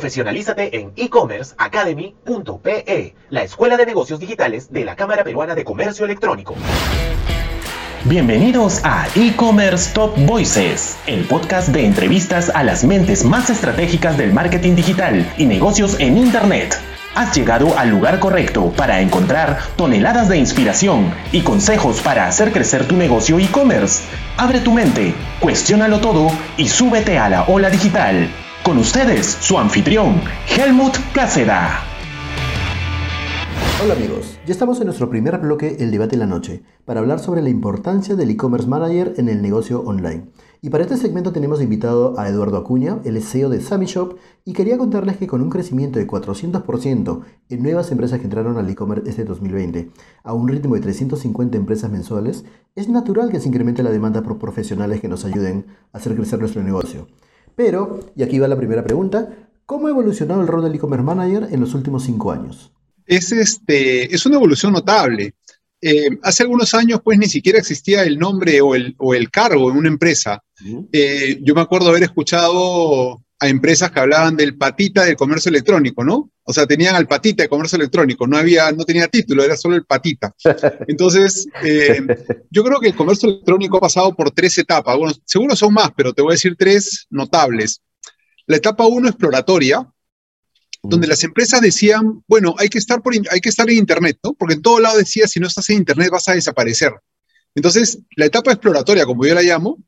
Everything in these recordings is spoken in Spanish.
Profesionalízate en e-commerceacademy.pe, la escuela de negocios digitales de la Cámara Peruana de Comercio Electrónico. Bienvenidos a E-Commerce Top Voices, el podcast de entrevistas a las mentes más estratégicas del marketing digital y negocios en Internet. Has llegado al lugar correcto para encontrar toneladas de inspiración y consejos para hacer crecer tu negocio e-commerce. Abre tu mente, cuestiónalo todo y súbete a la ola digital. Con ustedes, su anfitrión, Helmut Cáceda. Hola amigos, ya estamos en nuestro primer bloque, el debate de la noche, para hablar sobre la importancia del e-commerce manager en el negocio online. Y para este segmento tenemos invitado a Eduardo Acuña, el CEO de Sammy Shop, y quería contarles que con un crecimiento de 400% en nuevas empresas que entraron al e-commerce este 2020, a un ritmo de 350 empresas mensuales, es natural que se incremente la demanda por profesionales que nos ayuden a hacer crecer nuestro negocio. Pero, y aquí va la primera pregunta, ¿cómo ha evolucionado el rol del e-commerce manager en los últimos cinco años? Es, este, es una evolución notable. Eh, hace algunos años, pues, ni siquiera existía el nombre o el, o el cargo en una empresa. Eh, yo me acuerdo haber escuchado a empresas que hablaban del patita del comercio electrónico, ¿no? O sea, tenían al patita de comercio electrónico, no había, no tenía título, era solo el patita. Entonces, eh, yo creo que el comercio electrónico ha pasado por tres etapas. Bueno, seguro son más, pero te voy a decir tres notables. La etapa uno, exploratoria, donde las empresas decían, bueno, hay que estar, por, hay que estar en Internet, ¿no? Porque en todo lado decía, si no estás en Internet vas a desaparecer. Entonces, la etapa exploratoria, como yo la llamo,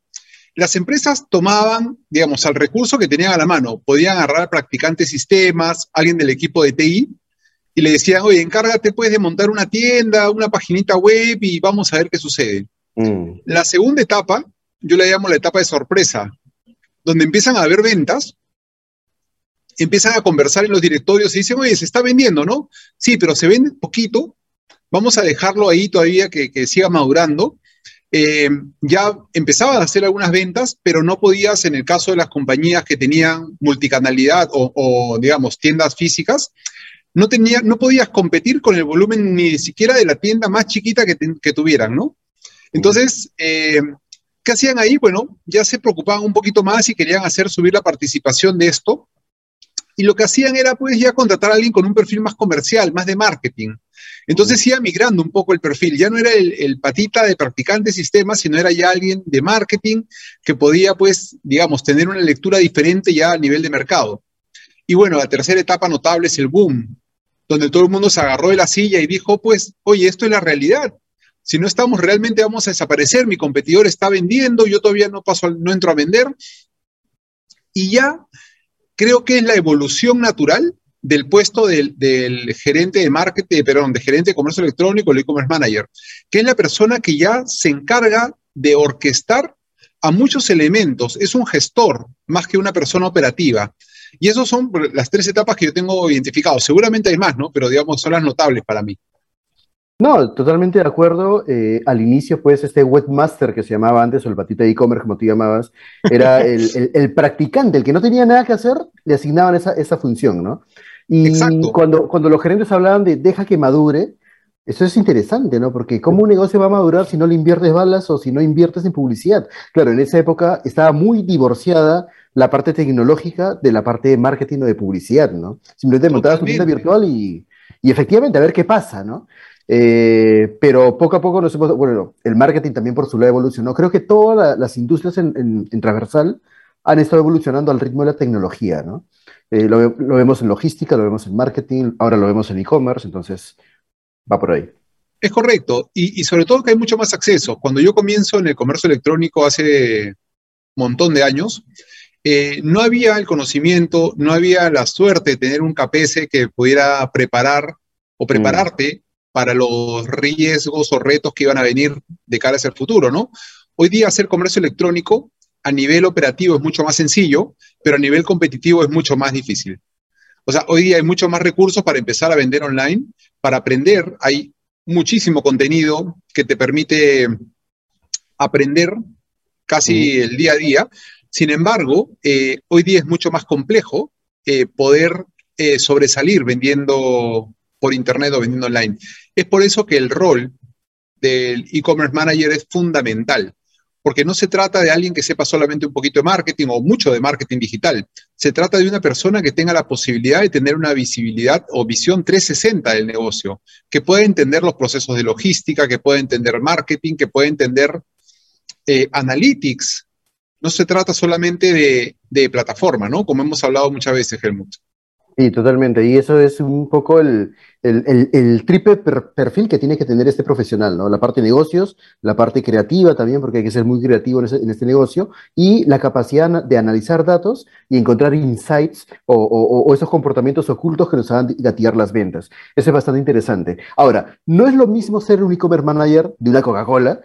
las empresas tomaban, digamos, al recurso que tenían a la mano. Podían agarrar practicantes sistemas, alguien del equipo de TI, y le decían, oye, encárgate pues de montar una tienda, una paginita web y vamos a ver qué sucede. Mm. La segunda etapa, yo la llamo la etapa de sorpresa, donde empiezan a haber ventas, empiezan a conversar en los directorios y dicen, oye, se está vendiendo, ¿no? Sí, pero se vende poquito, vamos a dejarlo ahí todavía que, que siga madurando eh, ya empezabas a hacer algunas ventas, pero no podías, en el caso de las compañías que tenían multicanalidad o, digamos, tiendas físicas, no, tenía, no podías competir con el volumen ni siquiera de la tienda más chiquita que, que tuvieran, ¿no? Entonces, eh, ¿qué hacían ahí? Bueno, ya se preocupaban un poquito más y querían hacer subir la participación de esto. Y lo que hacían era, pues, ya contratar a alguien con un perfil más comercial, más de marketing. Entonces iba migrando un poco el perfil, ya no era el, patita de practicante de sistemas, sino era ya alguien de marketing que podía, pues, digamos, tener una lectura diferente ya a nivel de mercado. Y bueno, la tercera etapa notable es el boom, donde todo el mundo se agarró de la silla y dijo, pues, oye, esto es la realidad. Si no estamos, realmente vamos a desaparecer. Mi competidor está vendiendo, yo todavía no paso, no entro a vender. Y ya creo que es la evolución natural del puesto del, gerente de marketing, perdón, de gerente de comercio electrónico, el e-commerce manager, que es la persona que ya se encarga de orquestar a muchos elementos. Es un gestor más que una persona operativa. Y esas son las tres etapas que yo tengo identificadas. Seguramente hay más, ¿no? Pero digamos, son las notables para mí. No, totalmente de acuerdo. Eh, al inicio, pues, este webmaster que se llamaba antes, o el patita de e-commerce, como tú llamabas, era el, practicante, el que no tenía nada que hacer, le asignaban esa, esa función, ¿no? Y cuando, cuando los gerentes hablaban de deja que madure, eso es interesante, ¿no? Porque ¿cómo un negocio va a madurar si no le inviertes balas o si no inviertes en publicidad? Claro, en esa época estaba muy divorciada la parte tecnológica de la parte de marketing o de publicidad, ¿no? Simplemente montabas tu tienda virtual y, y, efectivamente a ver qué pasa, ¿no? Eh, pero poco a poco nos hemos, bueno, el marketing también por su lado evolucionó. Creo que todas las industrias en, en transversal han estado evolucionando al ritmo de la tecnología, ¿no? Eh, lo, vemos en logística, lo vemos en marketing, ahora lo vemos en e-commerce, entonces va por ahí. Es correcto, y, sobre todo que hay mucho más acceso. Cuando yo comienzo en el comercio electrónico hace un montón de años, eh, no había el conocimiento, no había la suerte de tener un KPS que pudiera preparar o prepararte para los riesgos o retos que iban a venir de cara hacia el futuro, ¿no? Hoy día hacer comercio electrónico a nivel operativo es mucho más sencillo, pero a nivel competitivo es mucho más difícil. O sea, hoy día hay mucho más recursos para empezar a vender online, para aprender. Hay muchísimo contenido que te permite aprender casi el día a día. Sin embargo, eh, hoy día es mucho más complejo eh, poder eh, sobresalir vendiendo por Internet o vendiendo online. Es por eso que el rol del e-commerce manager es fundamental porque no se trata de alguien que sepa solamente un poquito de marketing o mucho de marketing digital. Se trata de una persona que tenga la posibilidad de tener una visibilidad o visión 360 del negocio, que pueda entender los procesos de logística, que pueda entender marketing, que pueda entender eh, analytics. No se trata solamente de, de plataforma, ¿no? Como hemos hablado muchas veces, Helmut. Sí, totalmente. Y eso es un poco el, triple perfil que tiene que tener este profesional, ¿no? La parte de negocios, la parte creativa también, porque hay que ser muy creativo en, este negocio, y la capacidad de analizar datos y encontrar insights o, esos comportamientos ocultos que nos hagan gatillar las ventas. Eso es bastante interesante. Ahora, no es lo mismo ser un e-commerce manager de una Coca-Cola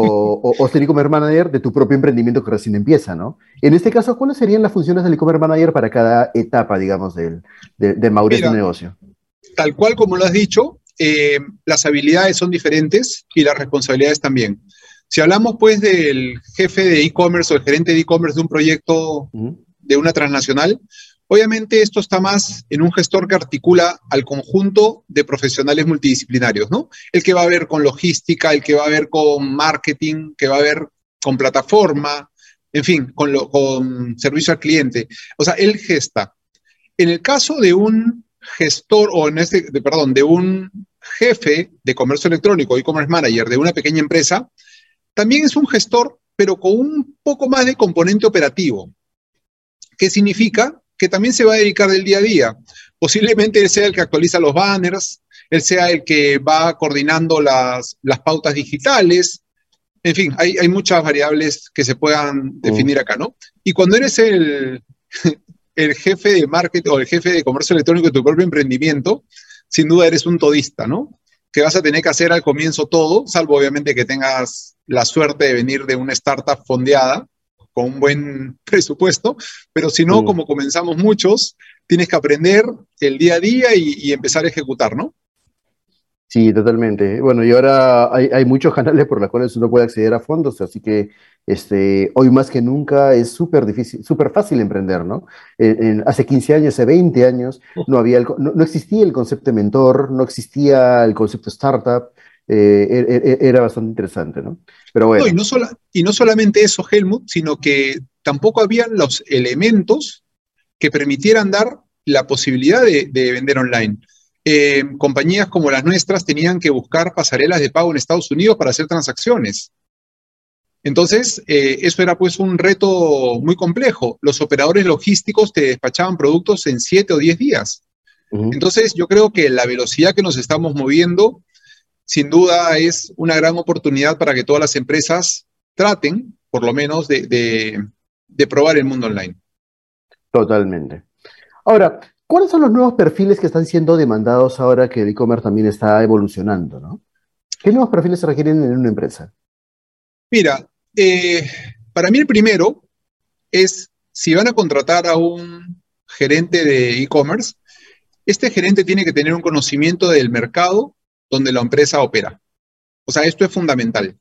o, o, ser e-commerce manager de tu propio emprendimiento que recién empieza, ¿no? En este caso, ¿cuáles serían las funciones del e-commerce manager para cada etapa, digamos, del, de, de Mauricio negocio? Tal cual como lo has dicho, eh, las habilidades son diferentes y las responsabilidades también. Si hablamos pues del jefe de e-commerce o el gerente de e-commerce de un proyecto de una transnacional, Obviamente esto está más en un gestor que articula al conjunto de profesionales multidisciplinarios, ¿no? El que va a ver con logística, el que va a ver con marketing, que va a ver con plataforma, en fin, con, con servicio al cliente. O sea, él gesta. En el caso de un gestor, o en este, de, perdón, de un jefe de comercio electrónico, e-commerce manager de una pequeña empresa, también es un gestor, pero con un poco más de componente operativo. ¿Qué significa? Que también se va a dedicar del día a día. Posiblemente él sea el que actualiza los banners, él sea el que va coordinando las, pautas digitales. En fin, hay, muchas variables que se puedan definir acá, ¿no? Y cuando eres el, el jefe de marketing o el jefe de comercio electrónico de tu propio emprendimiento, sin duda eres un todista, ¿no? Que vas a tener que hacer al comienzo todo, salvo obviamente que tengas la suerte de venir de una startup fondeada, con un buen presupuesto, pero si no, mm. como comenzamos muchos, tienes que aprender el día a día y, empezar a ejecutar, ¿no? Sí, totalmente. Bueno, y ahora hay, muchos canales por los cuales uno puede acceder a fondos, así que este, hoy más que nunca es súper difícil, súper fácil emprender, ¿no? hace 15 años, hace 20 años, no, había no, existía el concepto de mentor, no existía el concepto startup, eh, e, e, era bastante interesante, ¿no? Pero bueno. y, no y no solamente eso, Helmut, sino que tampoco habían los elementos que permitieran dar la posibilidad de, vender online. Eh, compañías como las nuestras tenían que buscar pasarelas de pago en Estados Unidos para hacer transacciones. Entonces, eh, eso era pues un reto muy complejo. Los operadores logísticos te despachaban productos en siete o diez días. Entonces, yo creo que la velocidad que nos estamos moviendo sin duda es una gran oportunidad para que todas las empresas traten, por lo menos, de, probar el mundo online. Totalmente. Ahora, ¿cuáles son los nuevos perfiles que están siendo demandados ahora que el e-commerce también está evolucionando? ¿Qué nuevos perfiles se requieren en una empresa? Mira, eh, para mí el primero es si van a contratar a un gerente de e-commerce, este gerente tiene que tener un conocimiento del mercado donde la empresa opera. O sea, esto es fundamental.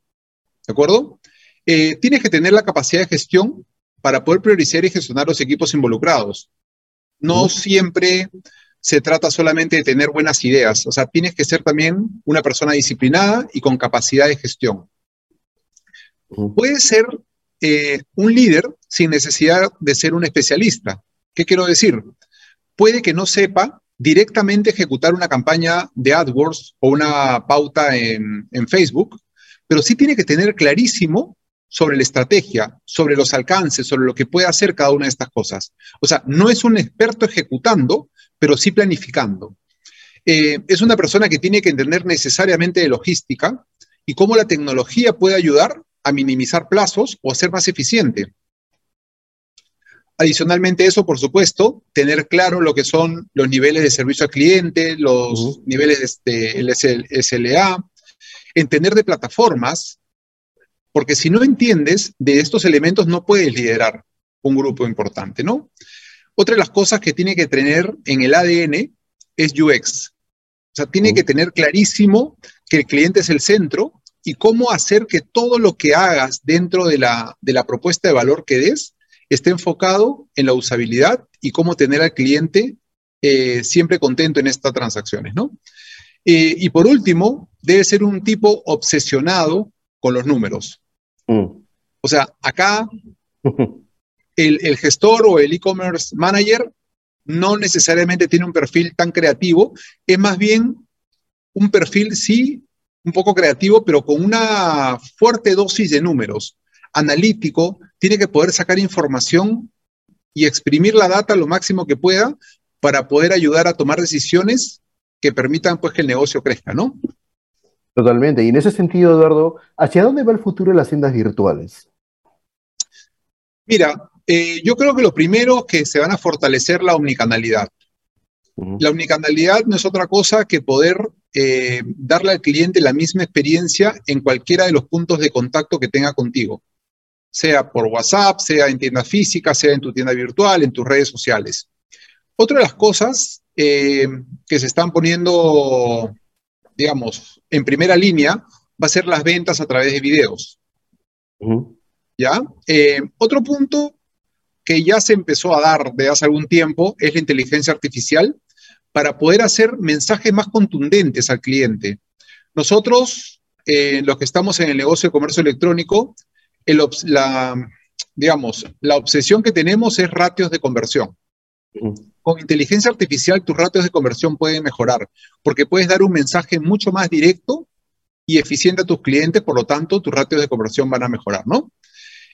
¿De acuerdo? Eh, tienes que tener la capacidad de gestión para poder priorizar y gestionar los equipos involucrados. No siempre se trata solamente de tener buenas ideas. O sea, tienes que ser también una persona disciplinada y con capacidad de gestión. Puede ser eh, un líder sin necesidad de ser un especialista. ¿Qué quiero decir? Puede que no sepa directamente ejecutar una campaña de AdWords o una pauta en, Facebook, pero sí tiene que tener clarísimo sobre la estrategia, sobre los alcances, sobre lo que puede hacer cada una de estas cosas. O sea, no es un experto ejecutando, pero sí planificando. Eh, es una persona que tiene que entender necesariamente de logística y cómo la tecnología puede ayudar a minimizar plazos o a ser más eficiente. Adicionalmente eso, por supuesto, tener claro lo que son los niveles de servicio al cliente, los niveles de este, SLA, entender de plataformas, porque si no entiendes de estos elementos no puedes liderar un grupo importante, ¿no? Otra de las cosas que tiene que tener en el ADN es UX. O sea, tiene que tener clarísimo que el cliente es el centro y cómo hacer que todo lo que hagas dentro de la, de la propuesta de valor que des esté enfocado en la usabilidad y cómo tener al cliente eh, siempre contento en estas transacciones, ¿no? Eh, y por último, debe ser un tipo obsesionado con los números. Mm. O sea, acá el, el gestor o el e-commerce manager no necesariamente tiene un perfil tan creativo, es más bien un perfil, sí, un poco creativo, pero con una fuerte dosis de números. Analítico, tiene que poder sacar información y exprimir la data lo máximo que pueda para poder ayudar a tomar decisiones que permitan pues que el negocio crezca, ¿no? Totalmente. Y en ese sentido, Eduardo, ¿hacia dónde va el futuro de las tiendas virtuales? Mira, eh, yo creo que lo primero es que se van a fortalecer la omnicanalidad. La omnicanalidad no es otra cosa que poder eh, darle al cliente la misma experiencia en cualquiera de los puntos de contacto que tenga contigo, sea por WhatsApp, sea en tienda física, sea en tu tienda virtual, en tus redes sociales. Otra de las cosas eh, que se están poniendo, digamos, en primera línea va a ser las ventas a través de videos. ¿Ya? Eh, otro punto que ya se empezó a dar de hace algún tiempo es la inteligencia artificial para poder hacer mensajes más contundentes al cliente. Nosotros, eh, los que estamos en el negocio de comercio electrónico, la, digamos, la obsesión que tenemos es ratios de conversión. Con inteligencia artificial tus ratios de conversión pueden mejorar porque puedes dar un mensaje mucho más directo y eficiente a tus clientes, por lo tanto tus ratios de conversión van a mejorar, ¿no?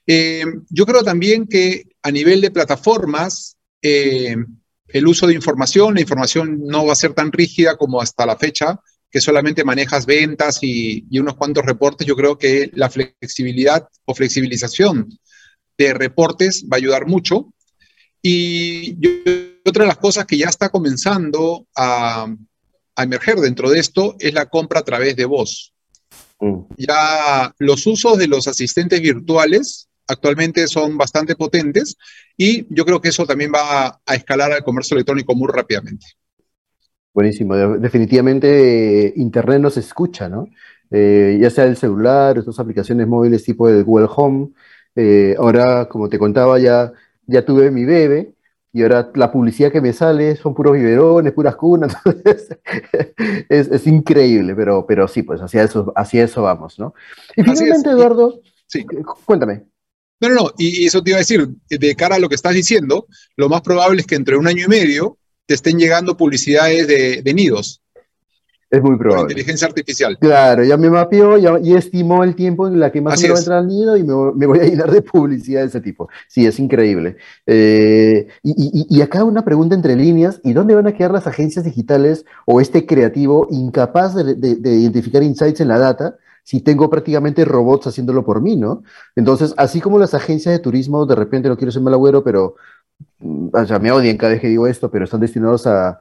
Eh, yo creo también que a nivel de plataformas, eh, el uso de información, la información no va a ser tan rígida como hasta la fecha, que solamente manejas ventas y, unos cuantos reportes. Yo creo que la flexibilidad o flexibilización de reportes va a ayudar mucho. Y otra de las cosas que ya está comenzando a, emerger dentro de esto es la compra a través de voz. Mm. Ya los usos de los asistentes virtuales actualmente son bastante potentes y yo creo que eso también va a escalar al comercio electrónico muy rápidamente. Buenísimo, definitivamente eh, Internet nos escucha, ¿no? Eh, ya sea el celular, estas aplicaciones móviles tipo el Google Home. Eh, ahora, como te contaba, ya, ya tuve mi bebé y ahora la publicidad que me sale son puros biberones, puras cunas. es, es, increíble, pero, pero sí, pues hacia eso, hacia eso vamos, ¿no? Y finalmente, Eduardo, sí. cuéntame. No, no, no, y eso te iba a decir, de cara a lo que estás diciendo, lo más probable es que entre un año y medio te estén llegando publicidades de, nidos. Es muy probable. inteligencia artificial. Claro, ya me mapeó ya, y estimó el tiempo en la que más me va a entrar al nido y me, voy a llenar de publicidad de ese tipo. Sí, es increíble. Eh, y, acá una pregunta entre líneas, ¿y dónde van a quedar las agencias digitales o este creativo incapaz de identificar insights en la data si tengo prácticamente robots haciéndolo por mí, ¿no? Entonces, así como las agencias de turismo, de repente no quiero ser mal agüero, pero, o sea, me odian cada vez que digo esto, pero están destinados a,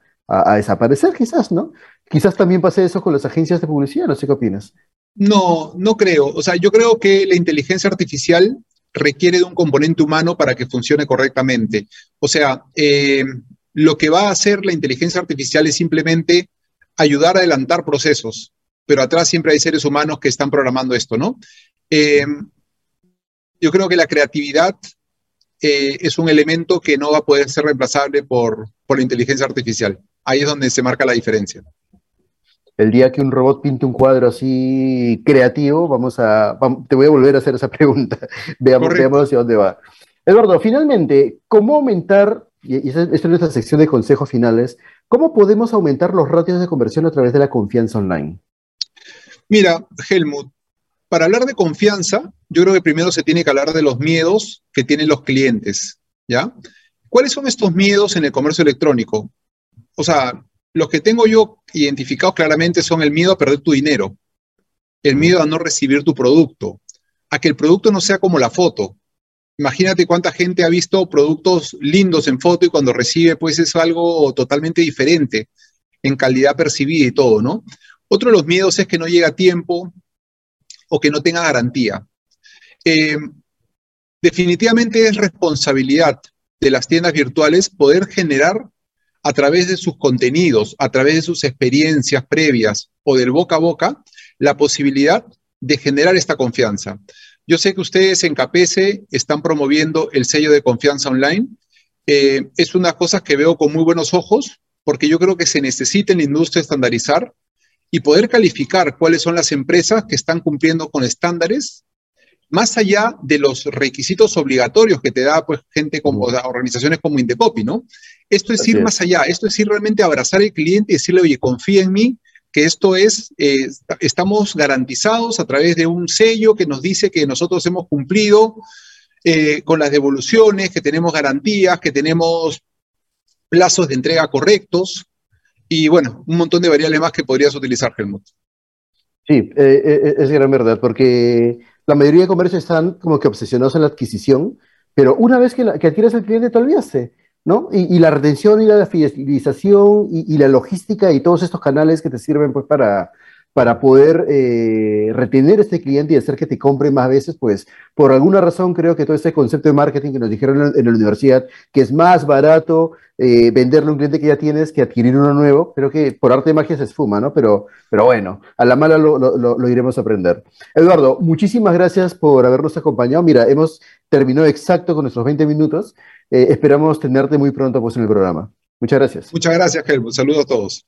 desaparecer quizás, ¿no? Quizás también pase eso con las agencias de publicidad, no sé qué opinas. No, no creo. O sea, yo creo que la inteligencia artificial requiere de un componente humano para que funcione correctamente. O sea, eh, lo que va a hacer la inteligencia artificial es simplemente ayudar a adelantar procesos pero atrás siempre hay seres humanos que están programando esto, ¿no? Eh, yo creo que la creatividad eh, es un elemento que no va a poder ser reemplazable por, por la inteligencia artificial. Ahí es donde se marca la diferencia. El día que un robot pinte un cuadro así creativo, vamos a, te voy a volver a hacer esa pregunta. veamos, veamos hacia dónde va. Eduardo, finalmente, ¿cómo aumentar, y esta es nuestra sección de consejos finales, cómo podemos aumentar los ratios de conversión a través de la confianza online? Mira, Helmut, para hablar de confianza, yo creo que primero se tiene que hablar de los miedos que tienen los clientes, ¿ya? ¿Cuáles son estos miedos en el comercio electrónico? O sea, los que tengo yo identificados claramente son el miedo a perder tu dinero, el miedo a no recibir tu producto, a que el producto no sea como la foto. Imagínate cuánta gente ha visto productos lindos en foto y cuando recibe, pues es algo totalmente diferente en calidad percibida y todo, ¿no? Otro de los miedos es que no llega a tiempo o que no tenga garantía. Eh, definitivamente es responsabilidad de las tiendas virtuales poder generar a través de sus contenidos, a través de sus experiencias previas o del boca a boca, la posibilidad de generar esta confianza. Yo sé que ustedes en Capese están promoviendo el sello de confianza online. Eh, es una cosa que veo con muy buenos ojos porque yo creo que se necesita en la industria estandarizar y poder calificar cuáles son las empresas que están cumpliendo con estándares más allá de los requisitos obligatorios que te da pues gente como organizaciones como Indecopy, ¿no? Esto es ir más allá, esto es ir realmente a abrazar al cliente y decirle, oye, confía en mí, que esto es, eh, estamos garantizados a través de un sello que nos dice que nosotros hemos cumplido eh, con las devoluciones, que tenemos garantías, que tenemos plazos de entrega correctos y bueno, un montón de variables más que podrías utilizar, Helmut. Sí, eh, es gran verdad, porque la mayoría de comercios están como que obsesionados en la adquisición, pero una vez que, que adquieres al cliente te olvidaste. ¿no? Y, la retención y la fidelización y, la logística y todos estos canales que te sirven pues para, para poder eh, retener a este cliente y hacer que te compre más veces, pues por alguna razón creo que todo este concepto de marketing que nos dijeron en, la universidad, que es más barato eh, venderle a un cliente que ya tienes que adquirir uno nuevo, creo que por arte de magia se esfuma, ¿no? Pero, pero bueno, a la mala lo, iremos a aprender. Eduardo, muchísimas gracias por habernos acompañado. Mira, hemos terminado exacto con nuestros 20 minutos. Eh, esperamos tenerte muy pronto pues, en el programa. Muchas gracias. Muchas gracias, Helmut. Saludos a todos.